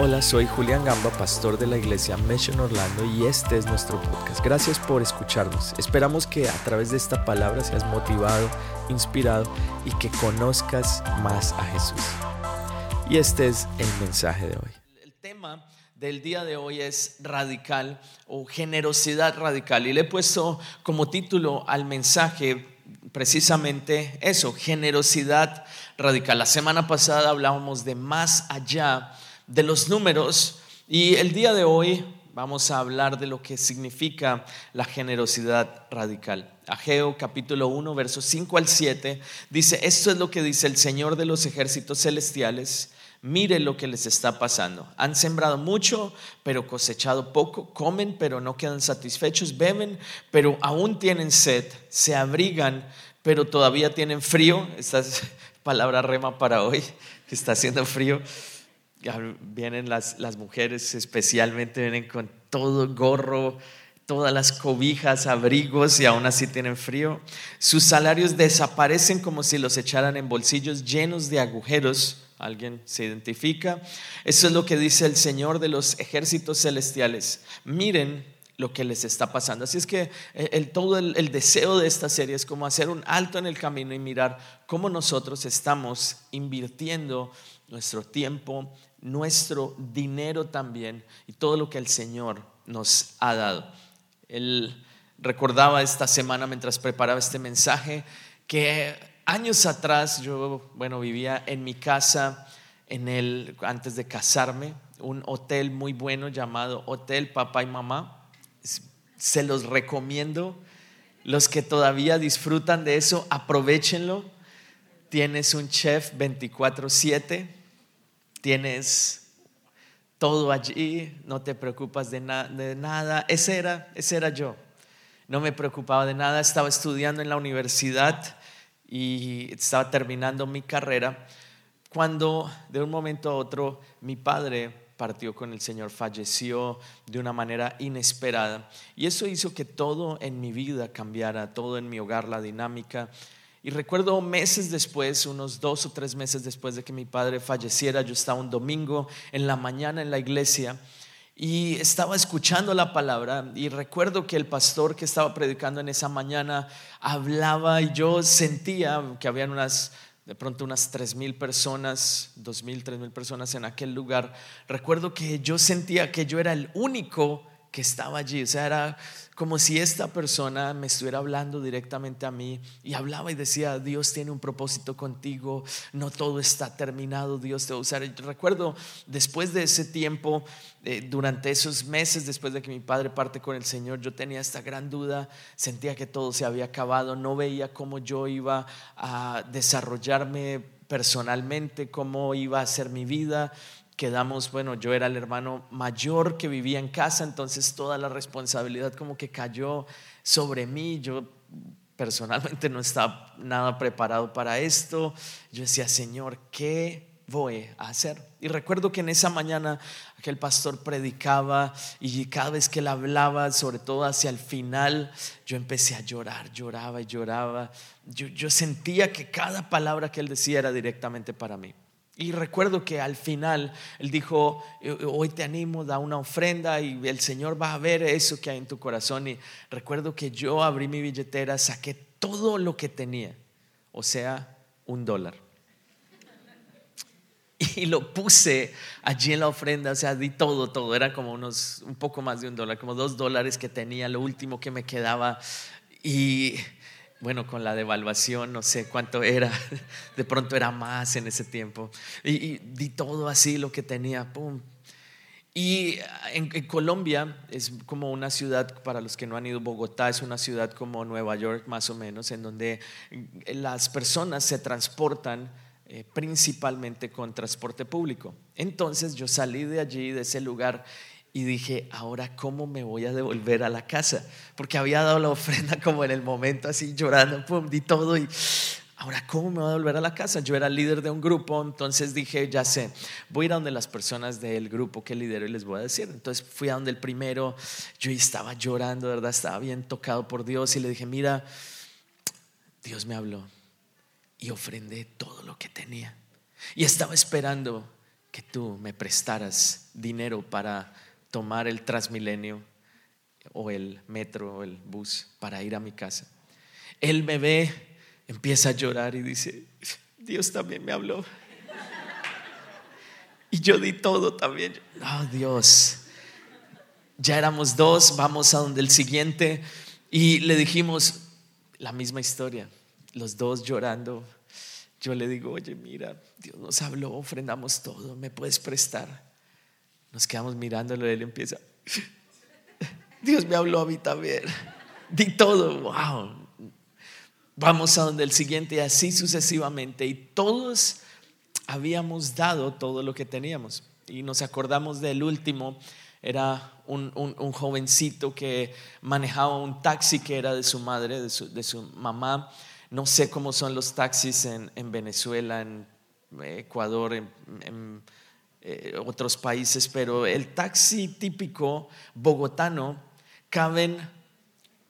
Hola, soy Julián Gamba, pastor de la iglesia Mission Orlando y este es nuestro podcast. Gracias por escucharnos. Esperamos que a través de esta palabra seas motivado, inspirado y que conozcas más a Jesús. Y este es el mensaje de hoy. El tema del día de hoy es radical o generosidad radical y le he puesto como título al mensaje precisamente eso, generosidad radical. La semana pasada hablábamos de más allá de los números y el día de hoy vamos a hablar de lo que significa la generosidad radical. Ageo capítulo 1, versos 5 al 7 dice, esto es lo que dice el Señor de los ejércitos celestiales. Mire lo que les está pasando. Han sembrado mucho, pero cosechado poco. Comen, pero no quedan satisfechos. Beben, pero aún tienen sed. Se abrigan, pero todavía tienen frío. Esta es palabra rema para hoy, que está haciendo frío vienen las, las mujeres especialmente, vienen con todo gorro, todas las cobijas, abrigos y aún así tienen frío. Sus salarios desaparecen como si los echaran en bolsillos llenos de agujeros. ¿Alguien se identifica? Eso es lo que dice el Señor de los ejércitos celestiales. Miren lo que les está pasando. Así es que eh, el, todo el, el, deseo de esta serie es como hacer un alto en el camino y mirar cómo nosotros estamos invirtiendo nuestro tiempo, nuestro dinero también y todo lo que el Señor nos ha dado. Él recordaba esta semana mientras preparaba este mensaje que años atrás yo, bueno, vivía en mi casa en el antes de casarme, un hotel muy bueno llamado Hotel Papá y Mamá. Se los recomiendo. Los que todavía disfrutan de eso, aprovechenlo. Tienes un chef 24/7 tienes todo allí, no te preocupas de, de, nada. Ese era, ese era yo. No me preocupaba de nada, estaba estudiando en la universidad y estaba terminando mi carrera cuando de un momento a otro mi padre partió con el Señor, falleció de una manera inesperada. Y eso hizo que todo en mi vida cambiara, todo en mi hogar, la dinámica y recuerdo meses después, unos dos o tres meses después de que mi padre falleciera, yo estaba un domingo en la mañana en la iglesia y estaba escuchando la palabra y recuerdo que el pastor que estaba predicando en esa mañana hablaba y yo sentía que habían unas de pronto unas tres mil personas, dos mil, tres mil personas en aquel lugar. Recuerdo que yo sentía que yo era el único que estaba allí. O sea, era como si esta persona me estuviera hablando directamente a mí y hablaba y decía, Dios tiene un propósito contigo, no todo está terminado, Dios te va a usar. recuerdo después de ese tiempo, eh, durante esos meses después de que mi padre parte con el Señor, yo tenía esta gran duda, sentía que todo se había acabado, no veía cómo yo iba a desarrollarme personalmente, cómo iba a ser mi vida quedamos, bueno, yo era el hermano mayor que vivía en casa, entonces toda la responsabilidad como que cayó sobre mí. Yo personalmente no estaba nada preparado para esto. Yo decía, Señor, ¿qué voy a hacer? Y recuerdo que en esa mañana aquel pastor predicaba y cada vez que él hablaba, sobre todo hacia el final, yo empecé a llorar, lloraba y lloraba. Yo, yo sentía que cada palabra que él decía era directamente para mí. Y recuerdo que al final él dijo, eh, eh, hoy te animo, da una ofrenda y el Señor va a ver eso que hay en tu corazón. Y recuerdo que yo abrí mi billetera, saqué todo lo que tenía, o sea, un dólar. Y lo puse allí en la ofrenda, o sea, di todo, todo, era como unos, un poco más de un dólar, como dos dólares que tenía, lo último que me quedaba. Y bueno, con la devaluación, no sé cuánto era, de pronto era más en ese tiempo. Y, di todo así lo que tenía, pum. Y en, Colombia es como una ciudad, para los que no han ido, Bogotá es una ciudad como Nueva York más o menos, en donde las personas se transportan eh, principalmente con transporte público. Entonces yo salí de allí, de ese lugar, y dije, ahora cómo me voy a devolver a la casa, porque había dado la ofrenda como en el momento así llorando, pum, di todo y ahora cómo me voy a devolver a la casa. Yo era líder de un grupo, entonces dije, ya sé, voy a ir a donde las personas del grupo que lidero y les voy a decir. Entonces fui a donde el primero, yo estaba llorando, verdad, estaba bien tocado por Dios y le dije, mira, Dios me habló y ofrendé todo lo que tenía y estaba esperando que tú me prestaras dinero para tomar el Transmilenio o el metro o el bus para ir a mi casa. Él me ve, empieza a llorar y dice, Dios también me habló. Y yo di todo también. Oh Dios, ya éramos dos, vamos a donde el siguiente. Y le dijimos la misma historia, los dos llorando. Yo le digo, oye, mira, Dios nos habló, ofrendamos todo, ¿me puedes prestar? Nos quedamos mirándolo y él empieza, Dios me habló a mí también. Di todo, wow. Vamos a donde el siguiente y así sucesivamente. Y todos habíamos dado todo lo que teníamos. Y nos acordamos del último, era un, jovencito que manejaba un taxi que era de su madre, de su, mamá. No sé cómo son los taxis en, Venezuela, en Ecuador, en eh, otros países, pero el taxi típico bogotano caben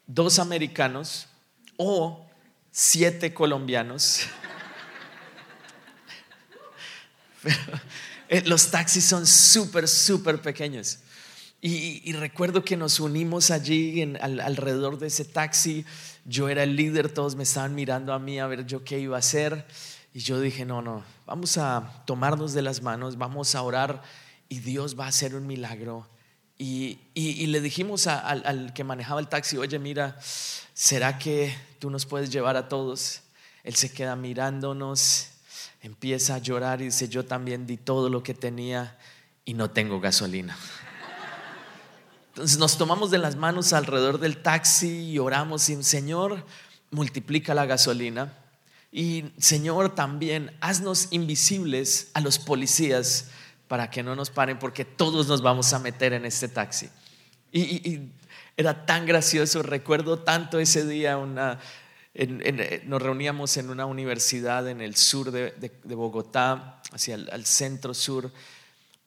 dos americanos o siete colombianos. Eh, los taxis son súper, súper pequeños. Y, recuerdo que nos unimos allí alrededor de ese taxi. Yo era el líder, todos me estaban mirando a mí a ver yo qué iba a hacer. Y yo dije, no, no, vamos a tomarnos de las manos, vamos a orar y Dios va a hacer un milagro y, le dijimos al, que manejaba el taxi, oye, mira, ¿será que tú nos puedes llevar a todos? Él se queda mirándonos, empieza a llorar y dice, yo también di todo lo que tenía y no tengo gasolina. Entonces nos tomamos de las manos alrededor del taxi y oramos y Señor, multiplica la gasolina. Y Señor, también haznos invisibles a los policías para que no nos paren porque todos nos vamos a meter en este taxi. Y, era tan gracioso, recuerdo tanto ese día, una, eh, nos reuníamos en una universidad en el sur de, Bogotá, hacia el centro sur,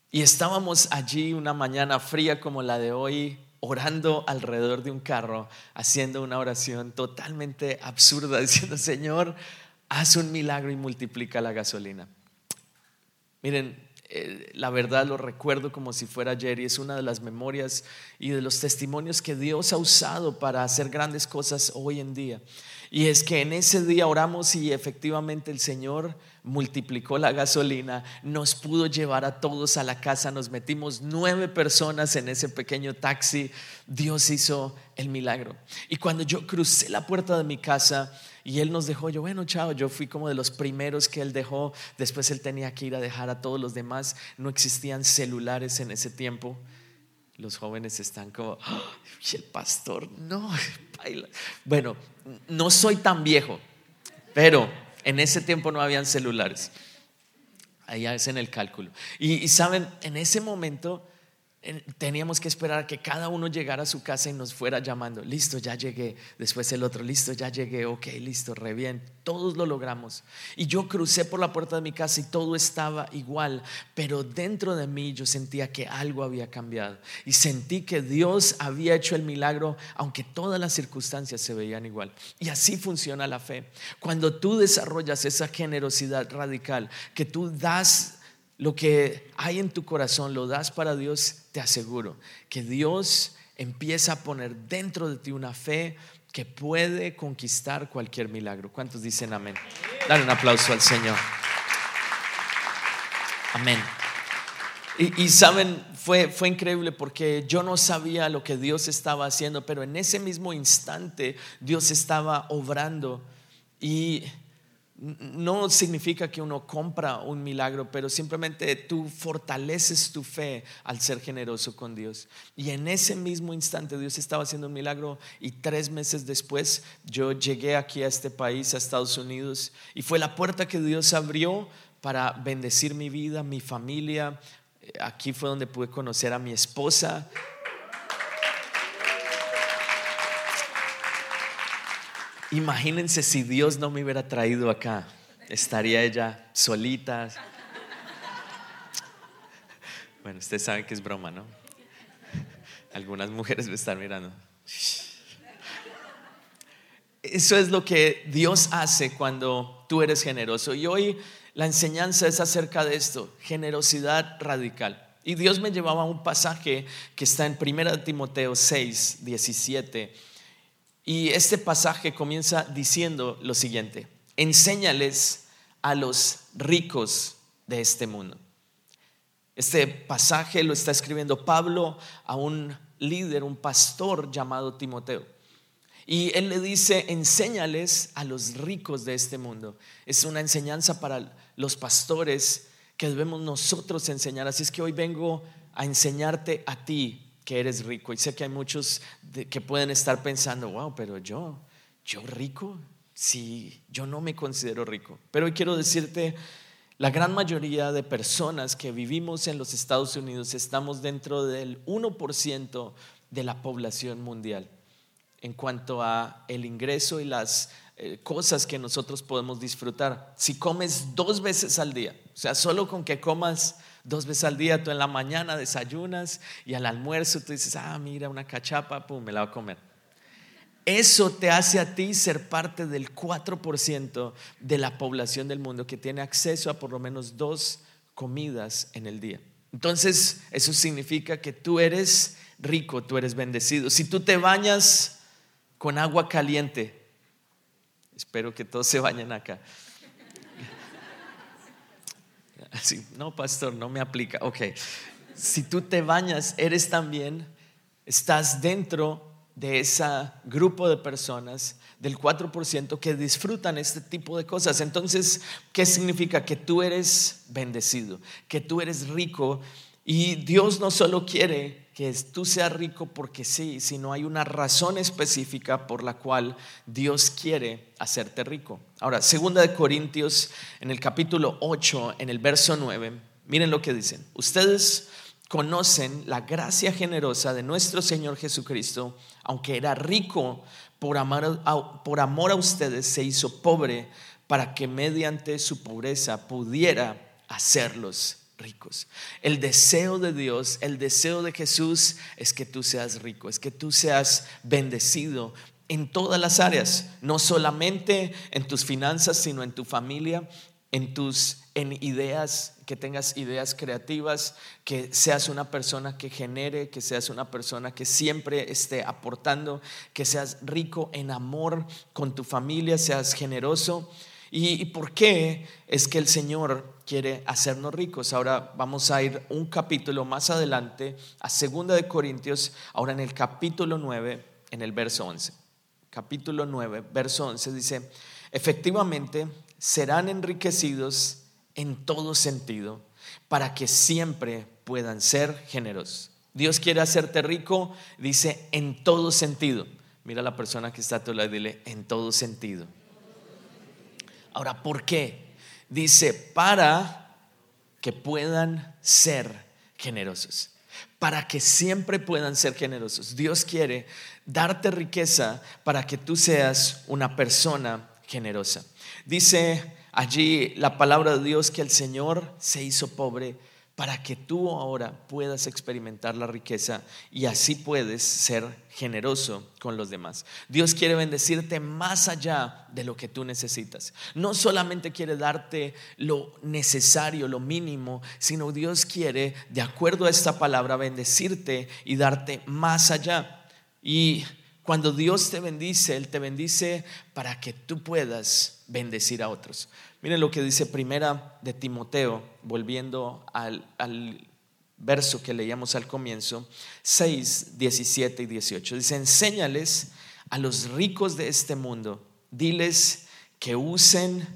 y estábamos allí una mañana fría como la de hoy, orando alrededor de un carro, haciendo una oración totalmente absurda, diciendo, Señor, haz un milagro y multiplica la gasolina. Miren, eh, la verdad lo recuerdo como si fuera ayer y es una de las memorias y de los testimonios que Dios ha usado para hacer grandes cosas hoy en día. Y es que en ese día oramos y efectivamente el Señor multiplicó la gasolina, nos pudo llevar a todos a la casa, nos metimos nueve personas en ese pequeño taxi, Dios hizo el milagro. Y cuando yo crucé la puerta de mi casa, y él nos dejó, yo, bueno, chao, yo fui como de los primeros que él dejó, después él tenía que ir a dejar a todos los demás, no existían celulares en ese tiempo. Los jóvenes están como, y el pastor, no, bueno, no soy tan viejo, pero en ese tiempo no habían celulares. Ahí hacen el cálculo. y saben, en ese momento teníamos que esperar que cada uno llegara a su casa y nos fuera llamando, listo, ya llegué, después el otro, listo, ya llegué, ok, listo, re bien, todos lo logramos. Y yo crucé por la puerta de mi casa y todo estaba igual, pero dentro de mí yo sentía que algo había cambiado y sentí que Dios había hecho el milagro, aunque todas las circunstancias se veían igual. Y así funciona la fe. Cuando tú desarrollas esa generosidad radical, que tú das lo que hay en tu corazón, lo das para Dios, te aseguro que Dios empieza a poner dentro de ti una fe que puede conquistar cualquier milagro. ¿Cuántos dicen amén? Dale un aplauso al Señor. Amén. Y, saben, fue, fue increíble porque yo no sabía lo que Dios estaba haciendo, pero en ese mismo instante Dios estaba obrando y no significa que uno compra un milagro, pero simplemente tú fortaleces tu fe al ser generoso con Dios. Y en ese mismo instante Dios estaba haciendo un milagro y tres meses después yo llegué aquí a este país, a Estados Unidos, y fue la puerta que Dios abrió para bendecir mi vida, mi familia. Aquí fue donde pude conocer a mi esposa Imagínense si Dios no me hubiera traído acá. Estaría ella solita. Bueno, ustedes saben que es broma, ¿no? Algunas mujeres me están mirando. Eso es lo que Dios hace cuando tú eres generoso. Y hoy la enseñanza es acerca de esto, generosidad radical. Y Dios me llevaba a un pasaje que está en 1 Timoteo 6, 17. Y este pasaje comienza diciendo lo siguiente, enséñales a los ricos de este mundo. Este pasaje lo está escribiendo Pablo a un líder, un pastor llamado Timoteo. Y él le dice, enséñales a los ricos de este mundo. Es una enseñanza para los pastores que debemos nosotros enseñar. Así es que hoy vengo a enseñarte a ti que eres rico. Y sé que hay muchos que pueden estar pensando, wow, pero yo, yo rico, si yo no me considero rico. Pero hoy quiero decirte, la gran mayoría de personas que vivimos en los Estados Unidos estamos dentro del 1% de la población mundial en cuanto a el ingreso y las eh, cosas que nosotros podemos disfrutar. Si comes dos veces al día, o sea, solo con que comas dos veces al día, tú en la mañana desayunas y al almuerzo tú dices, ah, mira, una cachapa, pum, me la voy a comer. Eso te hace a ti ser parte del 4% de la población del mundo que tiene acceso a por lo menos dos comidas en el día. Entonces, eso significa que tú eres rico, tú eres bendecido. Si tú te bañas con agua caliente. Espero que todos se bañen acá. No, pastor, no me aplica. Ok, si tú te bañas, eres también, estás dentro de ese grupo de personas del 4% que disfrutan este tipo de cosas. Entonces, ¿qué significa? Que tú eres bendecido, que tú eres rico y Dios no solo quiere que tú seas rico porque sí, sino hay una razón específica por la cual Dios quiere hacerte rico. Ahora, segunda de Corintios, en el capítulo 8, en el verso 9, miren lo que dicen. Ustedes conocen la gracia generosa de nuestro Señor Jesucristo, aunque era rico, por por amor a ustedes se hizo pobre para que mediante su pobreza pudiera hacerlos ricos. El deseo de Dios, el deseo de Jesús es que tú seas rico, es que tú seas bendecido en todas las áreas, no solamente en tus finanzas, sino en tu familia, en tus en ideas, que tengas ideas creativas, que seas una persona que genere, que seas una persona que siempre esté aportando, que seas rico en amor con tu familia, seas generoso. ¿Y, por qué es que el Señor quiere hacernos ricos? Ahora vamos a ir un capítulo más adelante, a Segunda de Corintios, ahora en el capítulo 9, en el verso 11. Capítulo 9, verso 11 dice, efectivamente serán enriquecidos en todo sentido para que siempre puedan ser generosos. Dios quiere hacerte rico, dice, en todo sentido. Mira a la persona que está a tu lado y dile, en todo sentido. Ahora, ¿por qué? Dice, para que puedan ser generosos, para que siempre puedan ser generosos. Dios quiere darte riqueza para que tú seas una persona generosa. Dice allí la palabra de Dios que el Señor se hizo pobre para que tú ahora puedas experimentar la riqueza y así puedes ser generoso con los demás. Dios quiere bendecirte más allá de lo que tú necesitas. No solamente quiere darte lo necesario, lo mínimo, sino Dios quiere, de acuerdo a esta palabra, bendecirte y darte más allá. Y cuando Dios te bendice, Él te bendice para que tú puedas bendecir a otros. Miren lo que dice primera de Timoteo, volviendo al, verso que leíamos al comienzo, 6, 17 y 18. Dice, enséñales a los ricos de este mundo, diles que usen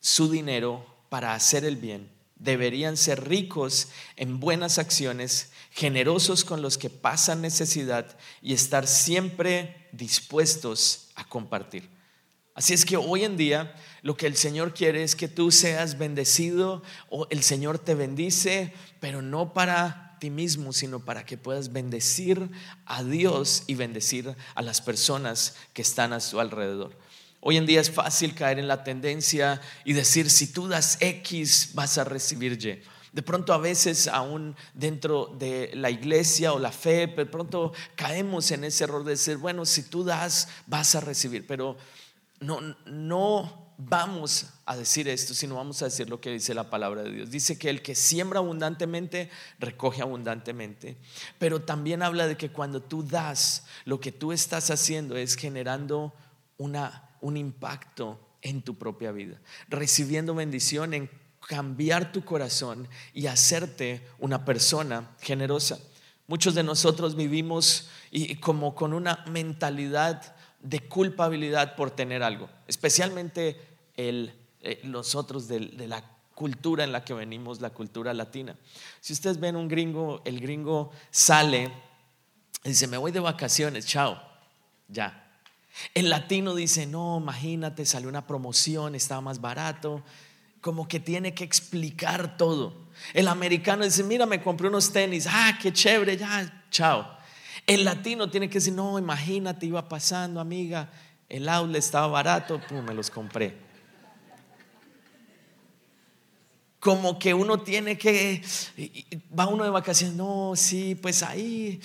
su dinero para hacer el bien. Deberían ser ricos en buenas acciones, generosos con los que pasan necesidad y estar siempre dispuestos a compartir. Así es que hoy en día lo que el Señor quiere es que tú seas bendecido o el Señor te bendice, pero no para ti mismo, sino para que puedas bendecir a Dios y bendecir a las personas que están a su alrededor. Hoy en día es fácil caer en la tendencia y decir, si tú das X, vas a recibir Y. De pronto a veces aún dentro de la iglesia o la fe, de pronto caemos en ese error de decir, bueno, si tú das, vas a recibir. Pero no, no vamos a decir esto, sino vamos a decir lo que dice la palabra de Dios. Dice que el que siembra abundantemente, recoge abundantemente. Pero también habla de que cuando tú das, lo que tú estás haciendo es generando una, un impacto en tu propia vida, recibiendo bendición en cambiar tu corazón y hacerte una persona generosa. Muchos de nosotros vivimos y como con una mentalidad de culpabilidad por tener algo, especialmente el, eh, los otros de, de la cultura en la que venimos, la cultura latina. Si ustedes ven un gringo, el gringo sale y dice, me voy de vacaciones, chao, ya. El latino dice, no, imagínate, salió una promoción, estaba más barato, como que tiene que explicar todo. El americano dice, mira, me compré unos tenis, ah, qué chévere, ya, chao. El latino tiene que decir, no, imagínate, iba pasando, amiga, el outlet estaba barato, pum, me los compré. Como que uno tiene que, va uno de vacaciones, no, sí, pues ahí,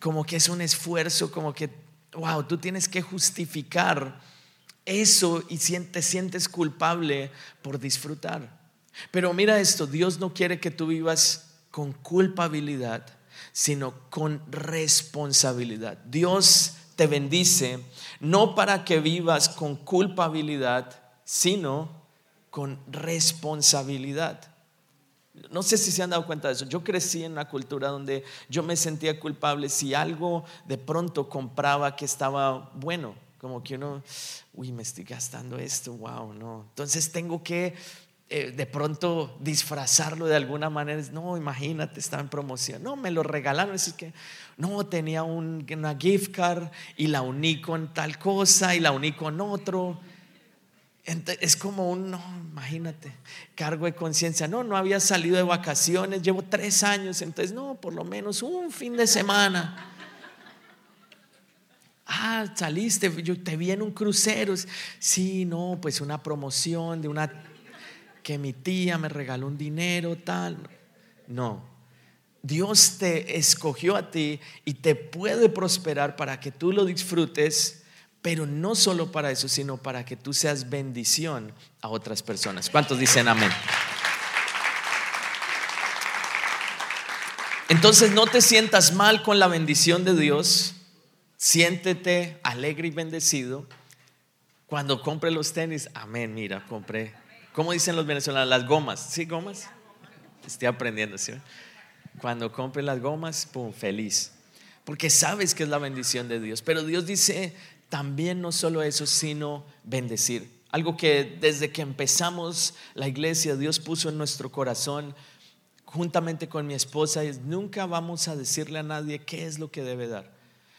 como que es un esfuerzo, como que, wow, tú tienes que justificar eso y te sientes culpable por disfrutar. Pero mira esto, Dios no quiere que tú vivas con culpabilidad, sino con responsabilidad. Dios te bendice no para que vivas con culpabilidad, sino con responsabilidad. No sé si se han dado cuenta de eso. Yo crecí en una cultura donde yo me sentía culpable si algo de pronto compraba que estaba bueno. Como que uno, uy, me estoy gastando esto, wow, no. Entonces tengo que eh, de pronto disfrazarlo de alguna manera. No, imagínate, estaba en promoción. No, me lo regalaron. Es que no, tenía una gift card y la uní con tal cosa y la uní con otro. es como un, no, imagínate, cargo de conciencia. No, no había salido de vacaciones, llevo tres años, entonces no, por lo menos un fin de semana. Ah, saliste, yo te vi en un crucero. Sí, no, pues una promoción de una que mi tía me regaló un dinero, tal. No. Dios te escogió a ti y te puede prosperar para que tú lo disfrutes, pero no solo para eso, sino para que tú seas bendición a otras personas. ¿Cuántos dicen amén? Entonces no te sientas mal con la bendición de Dios, siéntete alegre y bendecido. Cuando compre los tenis, amén, mira, compré ¿Cómo dicen los venezolanos? Las gomas. ¿Sí, gomas? Estoy aprendiendo. Cuando compre las gomas, pum, feliz. Porque sabes que es la bendición de Dios. Pero Dios dice también no solo eso, sino bendecir. Algo que desde que empezamos la iglesia, Dios puso en nuestro corazón, juntamente con mi esposa, es nunca vamos a decirle a nadie qué es lo que debe dar.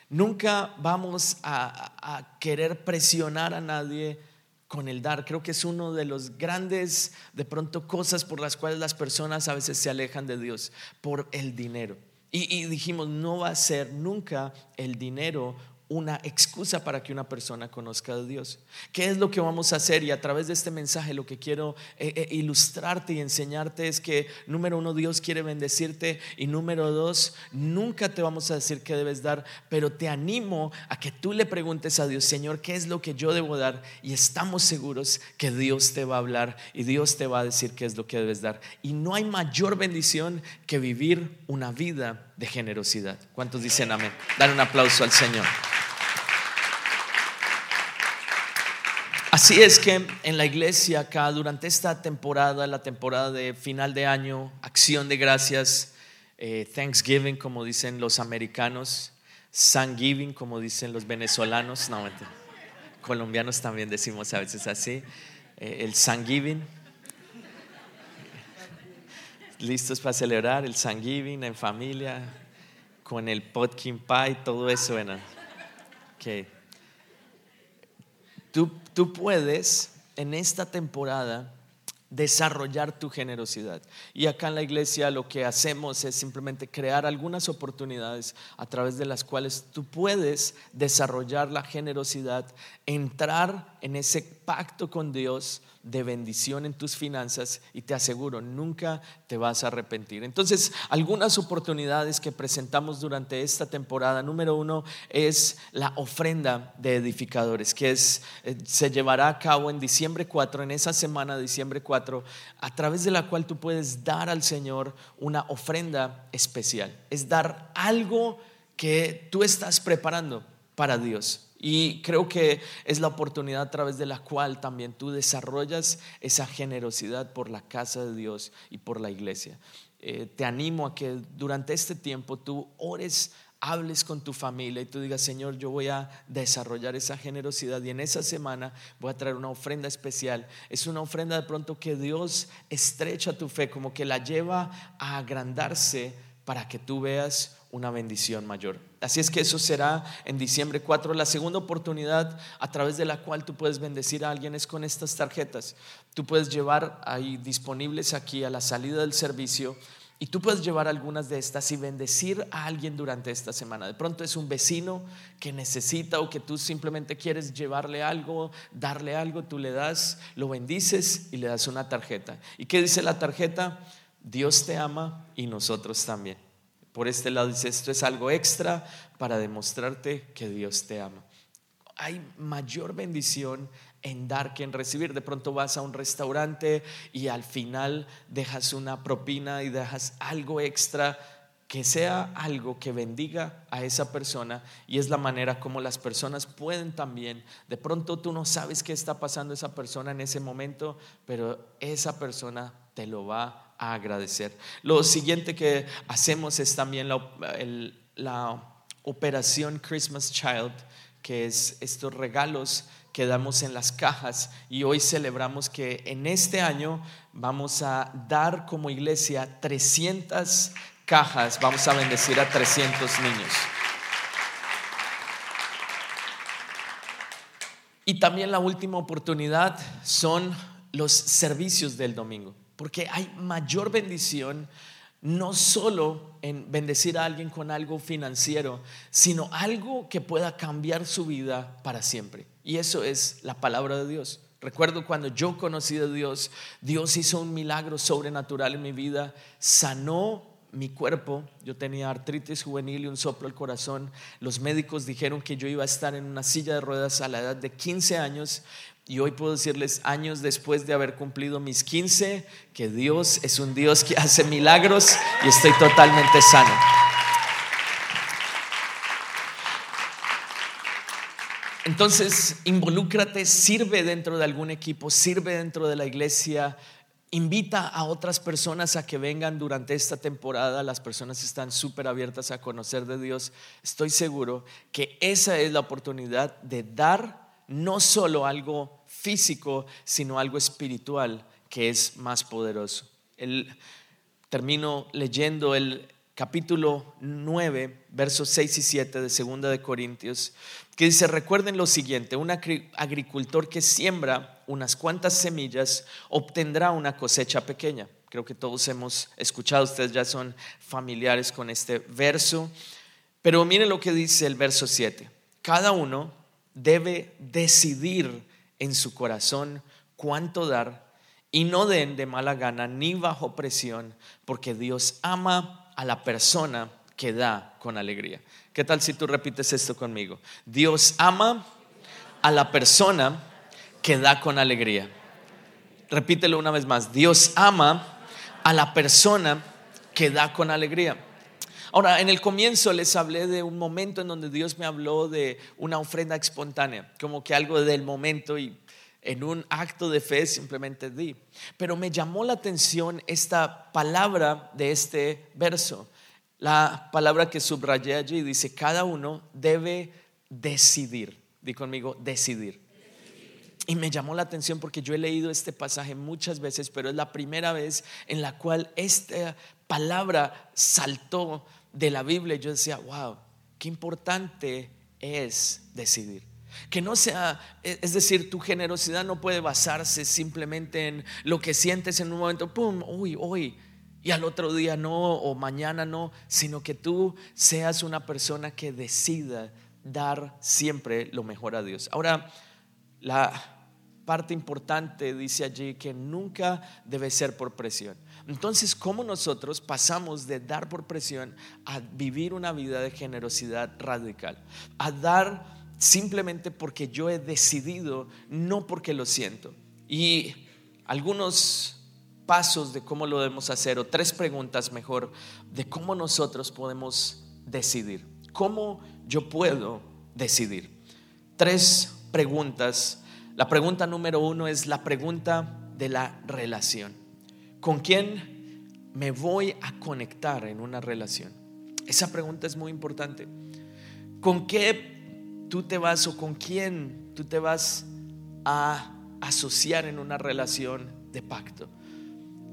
Nunca vamos a, querer presionar a nadie con el dar. Creo que es uno de los grandes, de pronto, cosas por las cuales las personas a veces se alejan de Dios, por el dinero. Y, y dijimos, no va a ser nunca el dinero una excusa para que una persona conozca a Dios. ¿Qué es lo que vamos a hacer? Y a través de este mensaje lo que quiero eh, eh, ilustrarte y enseñarte es que, número uno, Dios quiere bendecirte y número dos, nunca te vamos a decir qué debes dar, pero te animo a que tú le preguntes a Dios, Señor, ¿qué es lo que yo debo dar? Y estamos seguros que Dios te va a hablar y Dios te va a decir qué es lo que debes dar. Y no hay mayor bendición que vivir una vida de generosidad. ¿Cuántos dicen amén? Dar un aplauso al Señor. Así es que en la iglesia acá, durante esta temporada, la temporada de final de año, acción de gracias, eh, Thanksgiving, como dicen los americanos, Thanksgiving, como dicen los venezolanos, no, colombianos también decimos a veces así, eh, el Thanksgiving. Listos para celebrar el Thanksgiving en familia, con el pumpkin pie, todo eso, bueno. Okay. Tú, puedes en esta temporada desarrollar tu generosidad. Y acá en la iglesia lo que hacemos es simplemente crear algunas oportunidades a través de las cuales tú puedes desarrollar la generosidad, entrar en ese pacto con Dios de bendición en tus finanzas y te aseguro, nunca te vas a arrepentir. Entonces, algunas oportunidades que presentamos durante esta temporada, número uno es la ofrenda de edificadores, que es, eh, se llevará a cabo en diciembre 4, en esa semana de diciembre 4, a través de la cual tú puedes dar al Señor una ofrenda especial. Es dar algo que tú estás preparando para Dios. Y creo que es la oportunidad a través de la cual también tú desarrollas esa generosidad por la casa de Dios y por la iglesia. Eh, te animo a que durante este tiempo tú ores, hables con tu familia y tú digas, Señor, yo voy a desarrollar esa generosidad y en esa semana voy a traer una ofrenda especial. Es una ofrenda de pronto que Dios estrecha tu fe, como que la lleva a agrandarse para que tú veas una bendición mayor. Así es que eso será en diciembre 4. La segunda oportunidad a través de la cual tú puedes bendecir a alguien es con estas tarjetas. Tú puedes llevar ahí disponibles aquí a la salida del servicio y tú puedes llevar algunas de estas y bendecir a alguien durante esta semana. De pronto es un vecino que necesita o que tú simplemente quieres llevarle algo, darle algo, tú le das, lo bendices y le das una tarjeta. ¿Y qué dice la tarjeta? Dios te ama y nosotros también. Por este lado dice, esto es algo extra para demostrarte que Dios te ama. Hay mayor bendición en dar que en recibir. De pronto vas a un restaurante y al final dejas una propina y dejas algo extra que sea algo que bendiga a esa persona y es la manera como las personas pueden también, de pronto tú no sabes qué está pasando esa persona en ese momento, pero esa persona te lo va a agradecer. Lo siguiente que hacemos es también la, operación Christmas Child, que es estos regalos que damos en las cajas y hoy celebramos que en este año vamos a dar como iglesia 300 cajas, vamos a bendecir a 300 niños. Y también la última oportunidad son los servicios del domingo. Porque hay mayor bendición no solo en bendecir a alguien con algo financiero, sino algo que pueda cambiar su vida para siempre. Y eso es la palabra de Dios. Recuerdo cuando yo conocí a Dios, Dios hizo un milagro sobrenatural en mi vida, sanó mi cuerpo, yo tenía artritis juvenil y un soplo al corazón. Los médicos dijeron que yo iba a estar en una silla de ruedas a la edad de 15 años y hoy puedo decirles, años después de haber cumplido mis 15, que Dios es un Dios que hace milagros y estoy totalmente sano. Entonces, involúcrate, sirve dentro de algún equipo, sirve dentro de la iglesia, invita a otras personas a que vengan durante esta temporada. Las personas están súper abiertas a conocer de Dios. Estoy seguro que esa es la oportunidad de dar no solo algo físico, sino algo espiritual que es más poderoso. Termino leyendo el capítulo 9, versos 6 y 7 de Segunda de Corintios, que dice, recuerden lo siguiente, un agricultor que siembra unas cuantas semillas obtendrá una cosecha pequeña. Creo que todos hemos escuchado, ustedes ya son familiares con este verso, pero miren lo que dice el verso 7. Cada uno debe decidir en su corazón cuánto dar y no den de mala gana ni bajo presión, porque Dios ama a la persona que da con alegría. ¿Qué tal si tú repites esto conmigo? Dios ama a la persona que da con alegría. Repítelo una vez más. Dios ama a la persona que da con alegría. Ahora, en el comienzo les hablé de un momento en donde Dios me habló de una ofrenda espontánea, como que algo del momento y en un acto de fe simplemente di. Pero me llamó la atención esta palabra de este verso, la palabra que subrayé allí dice, cada uno debe decidir. Di conmigo, decidir. Y me llamó la atención porque yo he leído este pasaje muchas veces, pero es la primera vez en la cual esta palabra saltó de la Biblia, yo decía, wow, qué importante es decidir. Que no sea, e, es decir, tu generosidad no puede basarse simplemente en lo que sientes en un momento, pum, uy, hoy, y al otro día no, o mañana no, sino que tú seas una persona que decida dar siempre lo mejor a Dios. Ahora, la parte importante dice allí que nunca debe ser por presión. Entonces, ¿cómo nosotros pasamos de dar por presión a vivir una vida de generosidad radical? A dar simplemente porque yo he decidido, no porque lo siento. Y algunos pasos de cómo lo debemos hacer, o tres preguntas mejor, de cómo nosotros podemos decidir. ¿Cómo yo puedo decidir? Tres preguntas la pregunta número uno es la pregunta de la relación. ¿Con quién me voy a conectar en una relación? Esa pregunta es muy importante. ¿Con qué tú te vas o con quién tú te vas a asociar en una relación de pacto?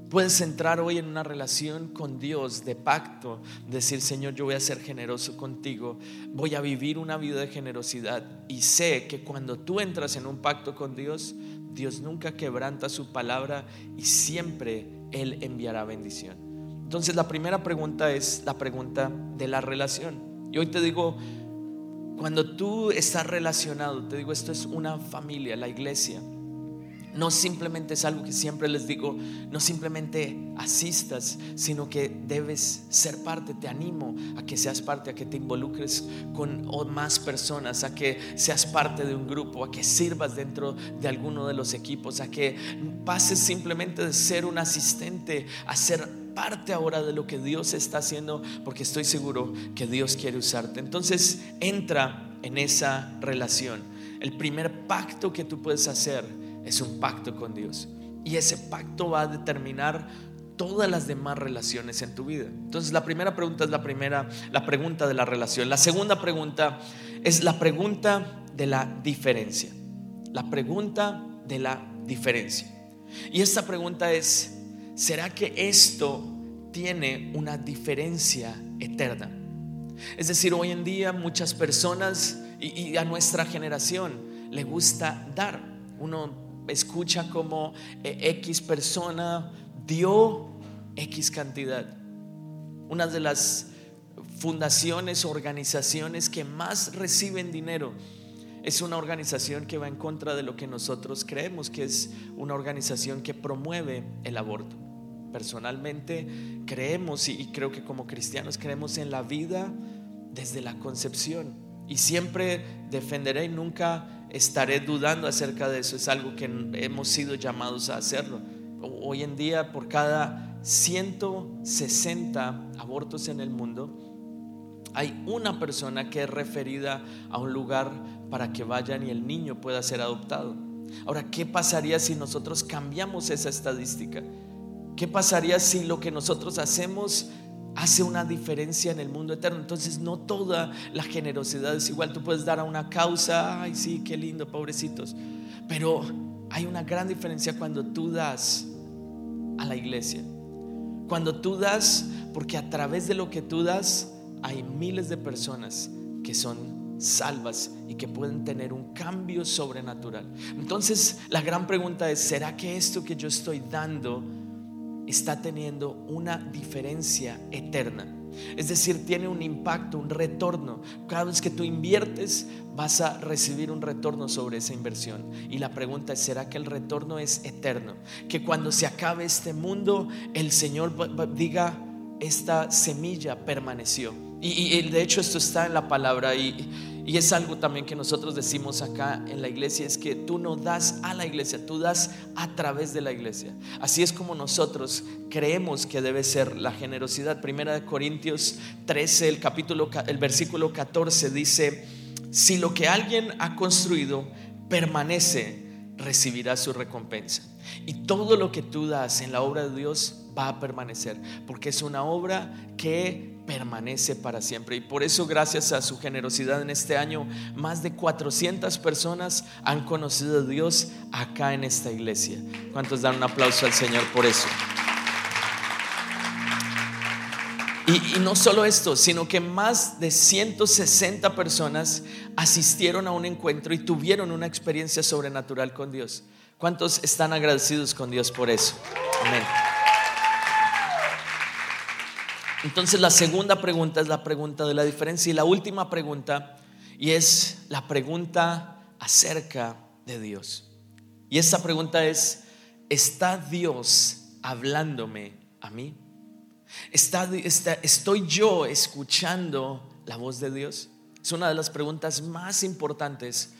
Puedes entrar hoy en una relación con Dios de pacto, decir, Señor, yo voy a ser generoso contigo, voy a vivir una vida de generosidad y sé que cuando tú entras en un pacto con Dios, Dios nunca quebranta su palabra y siempre Él enviará bendición. Entonces la primera pregunta es la pregunta de la relación. Y hoy te digo, cuando tú estás relacionado, te digo, esto es una familia, la iglesia no simplemente es algo que siempre les digo, no simplemente asistas, sino que debes ser parte. Te animo a que seas parte, a que te involucres con más personas, a que seas parte de un grupo, a que sirvas dentro de alguno de los equipos, a que pases simplemente de ser un asistente a ser parte ahora de lo que Dios está haciendo, porque estoy seguro que Dios quiere usarte. Entonces entra en esa relación. El primer pacto que tú puedes hacer es un pacto con Dios. Y ese pacto va a determinar todas las demás relaciones en tu vida. Entonces, la primera pregunta es la primera, la pregunta de la relación. La segunda pregunta es la pregunta de la diferencia. La pregunta de la diferencia. Y esta pregunta es, ¿será que esto tiene una diferencia eterna? Es decir, hoy en día muchas personas y, a nuestra generación le gusta dar. Uno escucha como eh, X persona dio X cantidad. Una de las fundaciones, organizaciones que más reciben dinero es una organización que va en contra de lo que nosotros creemos, que es una organización que promueve el aborto. Personalmente creemos y creo que como cristianos creemos en la vida desde la concepción y siempre defenderé y nunca estaré dudando acerca de eso. Es algo que hemos sido llamados a hacerlo. Hoy en día, por cada 160 abortos en el mundo, hay una persona que es referida a un lugar para que vayan y el niño pueda ser adoptado. Ahora, ¿qué pasaría si nosotros cambiamos esa estadística? ¿Qué pasaría si lo que nosotros hacemos hace una diferencia en el mundo eterno. Entonces no toda la generosidad es igual. Tú puedes dar a una causa, ay sí, qué lindo, pobrecitos. Pero hay una gran diferencia cuando tú das a la iglesia. Cuando tú das, porque a través de lo que tú das hay miles de personas que son salvas y que pueden tener un cambio sobrenatural. Entonces la gran pregunta es, ¿será que esto que yo estoy dando está teniendo una diferencia eterna. Es decir, tiene un impacto, un retorno. Cada vez que tú inviertes, vas a recibir un retorno sobre esa inversión. Y la pregunta es, ¿será que el retorno es eterno? Que cuando se acabe este mundo, el Señor diga, esta semilla permaneció. Y, de hecho esto está en la palabra y, y es algo también que nosotros decimos acá en la iglesia, es que tú no das a la iglesia, tú das a través de la iglesia. Así es como nosotros creemos que debe ser la generosidad. Primera de Corintios 13, el capítulo, el versículo 14 dice, si lo que alguien ha construido permanece, recibirá su recompensa. Y todo lo que tú das en la obra de Dios va a permanecer, porque es una obra que permanece para siempre. Y por eso, gracias a su generosidad en este año, más de 400 personas han conocido a Dios acá en esta iglesia. ¿Cuántos dan un aplauso al Señor por eso? Y, no solo esto, sino que más de 160 personas asistieron a un encuentro y tuvieron una experiencia sobrenatural con Dios. ¿Cuántos están agradecidos con Dios por eso? Amén. Entonces la segunda pregunta es la pregunta de la diferencia y la última pregunta y es la pregunta acerca de Dios. Y esta pregunta es, ¿está Dios hablándome a mí? ¿Está, estoy yo escuchando la voz de Dios? Es una de las preguntas más importantes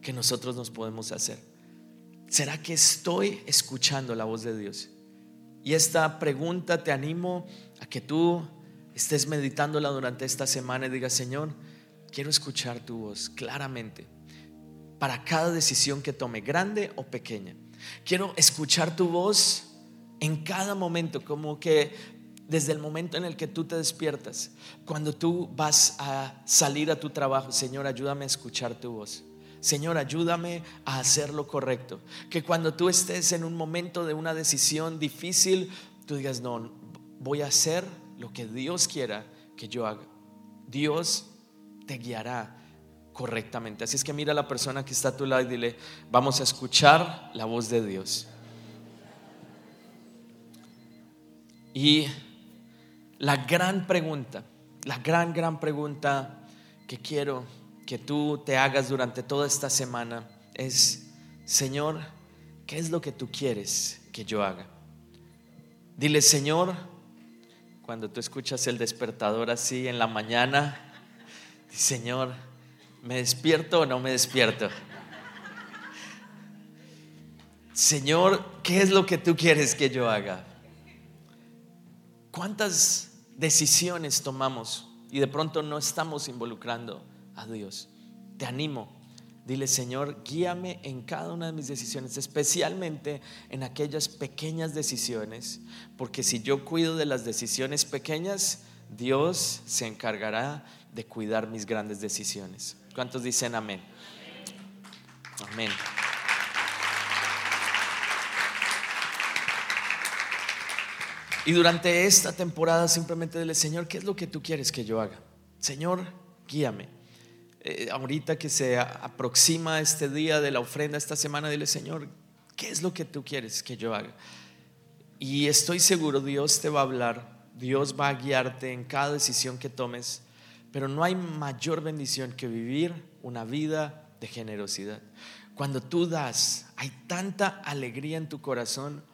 que nosotros nos podemos hacer. ¿Será que estoy escuchando la voz de Dios? Y esta pregunta te animo que tú estés meditándola durante esta semana y digas, Señor, quiero escuchar tu voz claramente para cada decisión que tome, grande o pequeña. Quiero escuchar tu voz en cada momento, como que desde el momento en el que tú te despiertas, cuando tú vas a salir a tu trabajo, Señor, ayúdame a escuchar tu voz. Señor, ayúdame a hacer lo correcto. Que cuando tú estés en un momento de una decisión difícil, tú digas, no, voy a hacer lo que Dios quiera que yo haga. Dios te guiará correctamente. Así es que mira a la persona que está a tu lado y dile, vamos a escuchar la voz de Dios. Y la gran pregunta, la gran, gran pregunta que quiero que tú te hagas durante toda esta semana es, Señor, ¿qué es lo que tú quieres que yo haga? Dile, Señor, cuando tú escuchas el despertador así en la mañana, Señor, ¿me despierto o no me despierto? Señor, ¿qué es lo que tú quieres que yo haga? ¿Cuántas decisiones tomamos y de pronto no estamos involucrando a Dios? Te animo Dile, Señor, guíame en cada una de mis decisiones, especialmente en aquellas pequeñas decisiones, porque si yo cuido de las decisiones pequeñas, Dios se encargará de cuidar mis grandes decisiones. ¿Cuántos dicen amén? Amén. Y durante esta temporada simplemente dile, Señor, ¿qué es lo que tú quieres que yo haga? Señor, guíame. Eh, ahorita que se aproxima este día de la ofrenda, esta semana, dile, Señor, ¿qué es lo que tú quieres que yo haga? Y estoy seguro, Dios te va a hablar, Dios va a guiarte en cada decisión que tomes, pero no hay mayor bendición que vivir una vida de generosidad. Cuando tú das, hay tanta alegría en tu corazón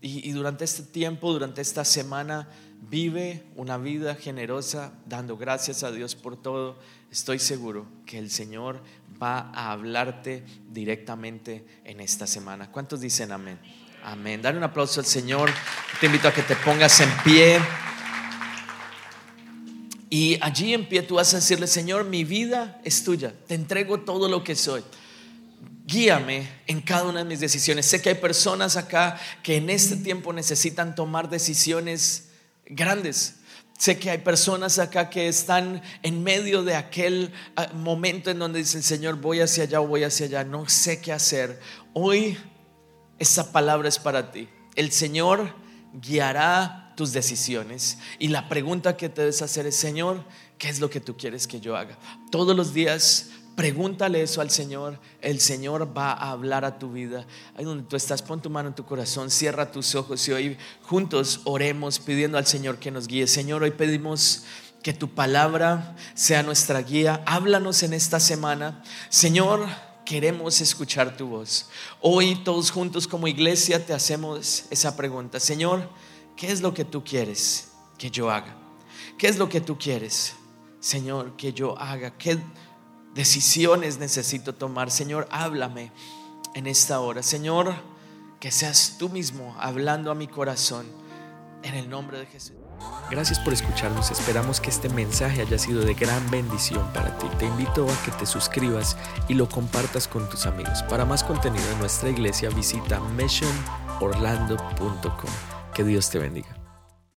y, durante este tiempo, durante esta semana, vive una vida generosa, dando gracias a Dios por todo estoy seguro que el Señor va a hablarte directamente en esta semana. ¿Cuántos dicen amén? Amén. Dale un aplauso al Señor. Te invito a que te pongas en pie. Y allí en pie tú vas a decirle, Señor, mi vida es tuya. Te entrego todo lo que soy. Guíame en cada una de mis decisiones. Sé que hay personas acá que en este tiempo necesitan tomar decisiones grandes Sé que hay personas acá que están en medio de aquel ah, momento en donde dicen, Señor, voy hacia allá o voy hacia allá, no sé qué hacer. Hoy esa palabra es para ti. El Señor guiará tus decisiones. Y la pregunta que te debes hacer es, Señor, ¿qué es lo que tú quieres que yo haga? Todos los días Pregúntale eso al Señor. El Señor va a hablar a tu vida. Ahí donde tú estás, pon tu mano en tu corazón, cierra tus ojos y hoy juntos oremos pidiendo al Señor que nos guíe. Señor, hoy pedimos que tu palabra sea nuestra guía. Háblanos en esta semana. Señor, queremos escuchar tu voz. Hoy todos juntos como iglesia te hacemos esa pregunta. Señor, ¿qué es lo que tú quieres que yo haga? ¿Qué es lo que tú quieres, Señor, que yo haga? ¿Qué decisiones necesito tomar. Señor, háblame en esta hora. Señor, que seas tú mismo hablando a mi corazón en el nombre de Jesús. Gracias por escucharnos. Esperamos que este mensaje haya sido de gran bendición para ti. Te invito a que te suscribas y lo compartas con tus amigos. Para más contenido en nuestra iglesia visita missionorlando.com. Que Dios te bendiga.